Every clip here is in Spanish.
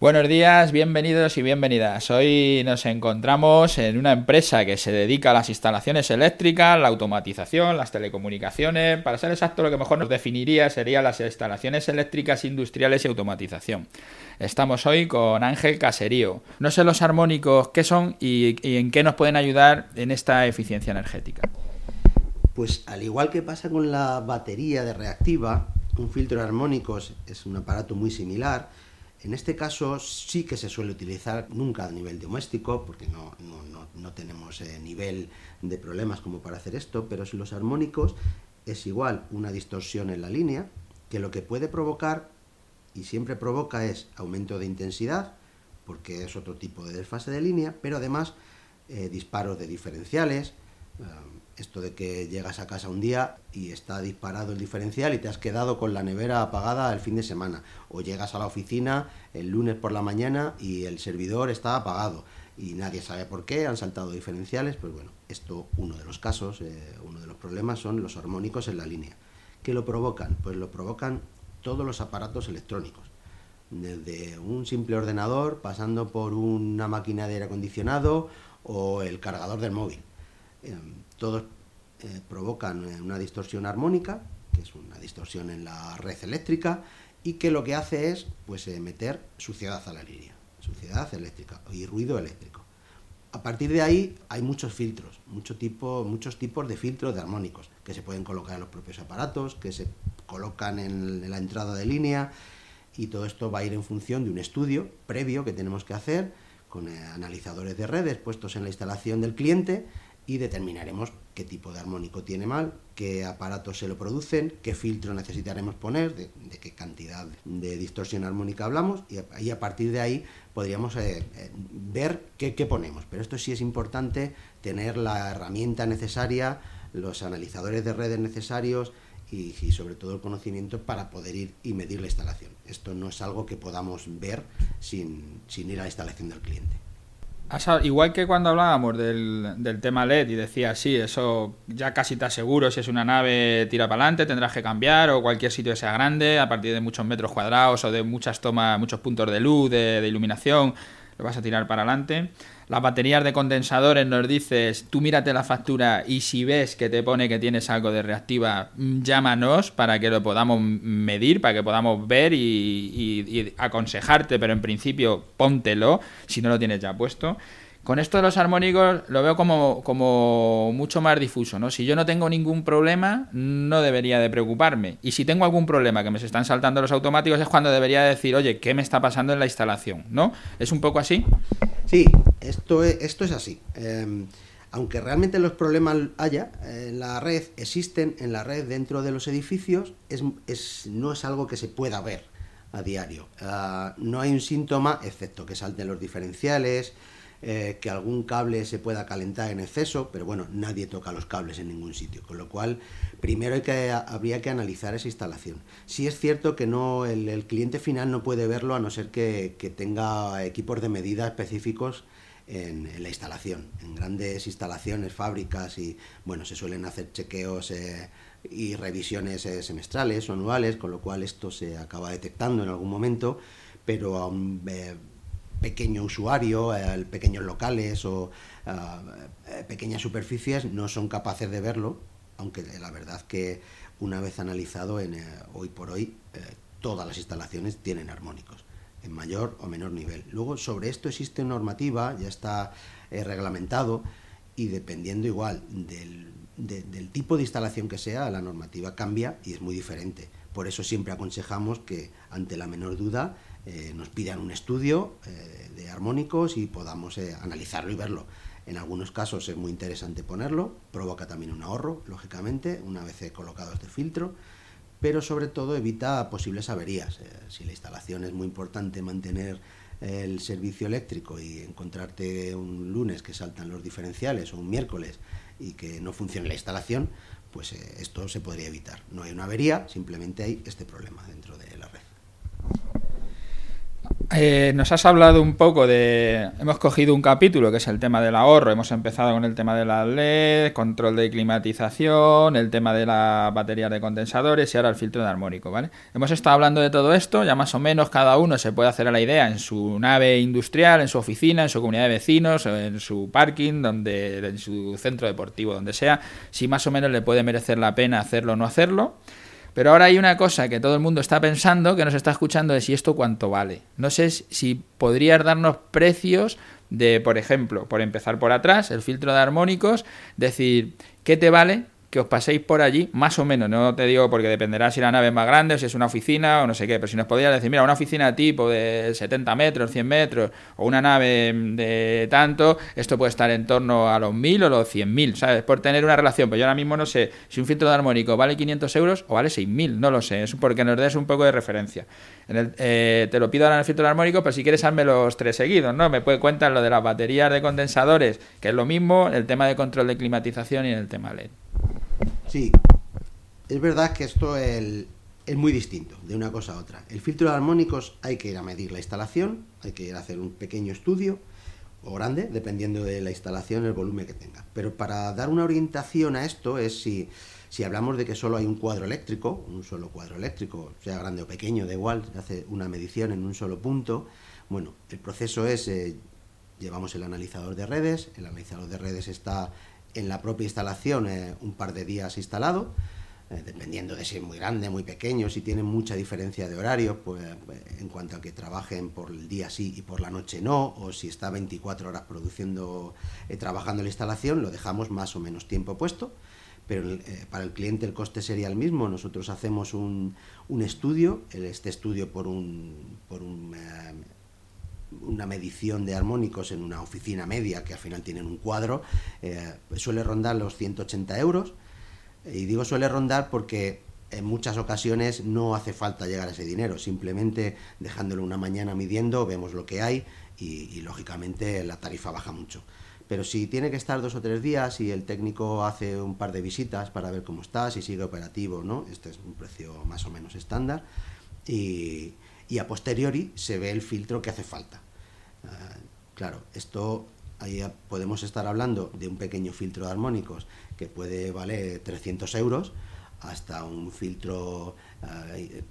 Buenos días, bienvenidos y bienvenidas. Hoy nos encontramos en una empresa que se dedica a las instalaciones eléctricas, la automatización, las telecomunicaciones. Para ser exacto, lo que mejor nos definiría serían las instalaciones eléctricas industriales y automatización. Estamos hoy con Ángel Caserío. No sé los armónicos qué son y, y en qué nos pueden ayudar en esta eficiencia energética. Pues al igual que pasa con la batería de reactiva, un filtro de armónicos es un aparato muy similar en este caso sí que se suele utilizar nunca a nivel doméstico, porque no, no, tenemos eh, nivel de problemas como para hacer esto, pero si los armónicos es igual una distorsión en la línea, que lo que puede provocar, y siempre provoca, es aumento de intensidad, porque es otro tipo de desfase de línea, pero además eh, disparos de diferenciales, eh, esto de que llegas a casa un día y está disparado el diferencial y te has quedado con la nevera apagada el fin de semana. O llegas a la oficina el lunes por la mañana y el servidor está apagado y nadie sabe por qué, han saltado diferenciales. Pues bueno, esto, uno de los casos, eh, uno de los problemas son los armónicos en la línea. ¿Qué lo provocan? Pues lo provocan todos los aparatos electrónicos. Desde un simple ordenador, pasando por una máquina de aire acondicionado o el cargador del móvil Em, todos eh, provocan eh, una distorsión armónica, que es una distorsión en la red eléctrica, y que lo que hace es pues, eh, meter suciedad a la línea, suciedad eléctrica y ruido eléctrico. A partir de ahí hay muchos filtros, muchos tipos de filtros de armónicos que se pueden colocar en los propios aparatos, que se colocan en la entrada de línea y todo esto va a ir en función de un estudio previo que tenemos que hacer con analizadores de redes puestos en la instalación del cliente y determinaremos qué tipo de armónico tiene mal, qué aparatos se lo producen, qué filtro necesitaremos poner, de, qué cantidad de distorsión armónica hablamos y a, partir de ahí podríamos eh, eh, ver qué, ponemos. Pero esto sí es importante tener la herramienta necesaria, los analizadores de redes necesarios y, sobre todo el conocimiento para poder ir y medir la instalación. Esto no es algo que podamos ver sin ir a la instalación del cliente igual que cuando hablábamos del, tema LED y decía, sí, eso ya casi te aseguro, si es una nave tira para adelante, tendrás que cambiar, o cualquier sitio que sea grande, a partir de muchos metros cuadrados o de muchas tomas, muchos puntos de luz, de iluminación, lo vas a tirar para adelante. Las baterías de condensadores nos dices, tú mírate la factura y si ves que te pone que tienes algo de reactiva, mm, llámanos para que lo podamos medir, para que podamos ver y aconsejarte, pero en principio póntelo si no lo tienes ya puesto. Con esto de los armónicos lo veo como, como mucho más difuso, ¿no? Si yo no tengo ningún problema, no debería de preocuparme. Y si tengo algún problema que me se están saltando los automáticos, es cuando debería decir, oye, ¿qué me está pasando en la instalación? ¿No? ¿Es un poco así? Sí, esto es, esto es así. Em, aunque realmente los problemas haya, en la red existen, en la red dentro de los edificios, es, es, no es algo que se pueda ver a diario. Ah, no hay un síntoma, excepto que salten los diferenciales, eh, que algún cable se pueda calentar en exceso, pero bueno, nadie toca los cables en ningún sitio, con lo cual primero hay que, habría que analizar esa instalación. Sí es cierto que no el, cliente final no puede verlo a no ser que, tenga equipos de medida específicos en, la instalación. En grandes instalaciones, fábricas y bueno, se suelen hacer chequeos eh, y revisiones eh, semestrales o anuales, con lo cual esto se acaba detectando en algún momento, pero aún pequeño usuario, eh, pequeños locales o eh, pequeñas superficies no son capaces de verlo, aunque la verdad que una vez analizado en, eh, hoy por hoy todas las instalaciones tienen armónicos en mayor o menor nivel. Luego sobre esto existe normativa, ya está reglamentado y dependiendo igual del, del tipo de instalación que sea, la normativa cambia y es muy diferente. Por eso siempre aconsejamos que ante la menor duda eh, nos pidan un estudio eh, de armónicos y podamos eh, analizarlo y verlo. En algunos casos es muy interesante ponerlo, provoca también un ahorro, lógicamente, una vez colocado este filtro, pero sobre todo evita posibles averías. si la instalación es muy importante mantener el servicio eléctrico y encontrarte un lunes que saltan los diferenciales o un miércoles y que no funcione la instalación, pues esto se podría evitar. No hay una avería, simplemente hay este problema dentro de la red. Eh, nos has hablado un poco de... Hemos cogido un capítulo que es el tema del ahorro, hemos empezado con el tema de la LED, control de climatización, el tema de la batería de condensadores y ahora el filtro de armónico, ¿vale? Hemos estado hablando de todo esto, ya más o menos cada uno se puede hacer a la idea en su nave industrial, en su oficina, en su comunidad de vecinos, en su parking, donde, en su centro deportivo, donde sea, si más o menos le puede merecer la pena hacerlo o no hacerlo. Pero ahora hay una cosa que todo el mundo está pensando, que nos está escuchando, de si esto cuánto vale. No sé si podrías darnos precios de, por ejemplo, por empezar por atrás, el filtro de armónicos, decir, ¿qué te vale que os paséis por allí, más o menos, no te digo porque dependerá si la nave es más grande, si es una oficina o no sé qué, pero si nos podías decir, mira, una oficina tipo de 70 metros, 100 metros, o una nave de tanto, esto puede estar en torno a los 1000 o los 100.000, ¿sabes? Por tener una relación, pues yo ahora mismo no sé si un filtro de armónico vale 500 euros o vale 6000, no lo sé, es porque nos des un poco de referencia. Eh, te lo pido ahora en el filtro de armónico, pero si quieres hazme los tres seguidos, ¿no? Me puede contar lo de las baterías de condensadores, que es lo mismo, el tema de control de climatización y el tema LED. Sí, es verdad que esto es, muy distinto de una cosa a otra. El filtro de armónicos hay que ir a medir la instalación, hay que ir a hacer un pequeño estudio o grande, dependiendo de la instalación, el volumen que tenga. Pero para dar una orientación a esto es si, si hablamos de que solo hay un cuadro eléctrico, un solo cuadro eléctrico, sea grande o pequeño, da igual, se hace una medición en un solo punto. Bueno, el proceso es, eh, llevamos el analizador de redes, el analizador de redes está en la propia instalación eh, un par de días instalado, eh, dependiendo de si es muy grande, muy pequeño, si tienen mucha diferencia de horario, pues en cuanto a que trabajen por el día sí y por la noche no, o si está 24 horas produciendo, eh, trabajando la instalación, lo dejamos más o menos tiempo puesto pero para el cliente el coste sería el mismo. Nosotros hacemos un, un estudio, este estudio por un, por un una medición de armónicos en una oficina media, que al final tienen un cuadro, eh, suele rondar los 180 euros. Y digo suele rondar porque en muchas ocasiones no hace falta llegar a ese dinero, simplemente dejándolo una mañana midiendo, vemos lo que hay y, lógicamente la tarifa baja mucho. Pero si tiene que estar dos o tres días y el técnico hace un par de visitas para ver cómo está, si sigue operativo, ¿no? Este es un precio más o menos estándar. Y a posteriori se ve el filtro que hace falta. Ah, claro, esto ahí podemos estar hablando de un pequeño filtro de armónicos que puede valer 300 euros hasta un filtro ah,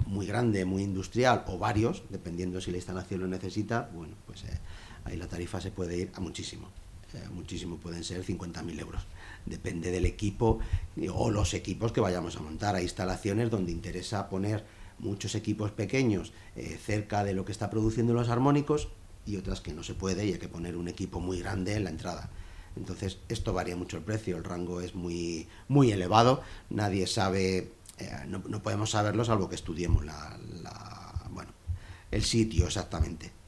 muy grande, muy industrial o varios, dependiendo si la instalación lo necesita, bueno, pues eh, ahí la tarifa se puede ir a muchísimo. Eh, muchísimo, pueden ser 50.000 euros. Depende del equipo o los equipos que vayamos a montar. Hay instalaciones donde interesa poner muchos equipos pequeños eh, cerca de lo que está produciendo los armónicos y otras que no se puede y hay que poner un equipo muy grande en la entrada. Entonces, esto varía mucho el precio, el rango es muy, muy elevado, nadie sabe, eh, no, podemos saberlo salvo que estudiemos la, bueno, el sitio exactamente.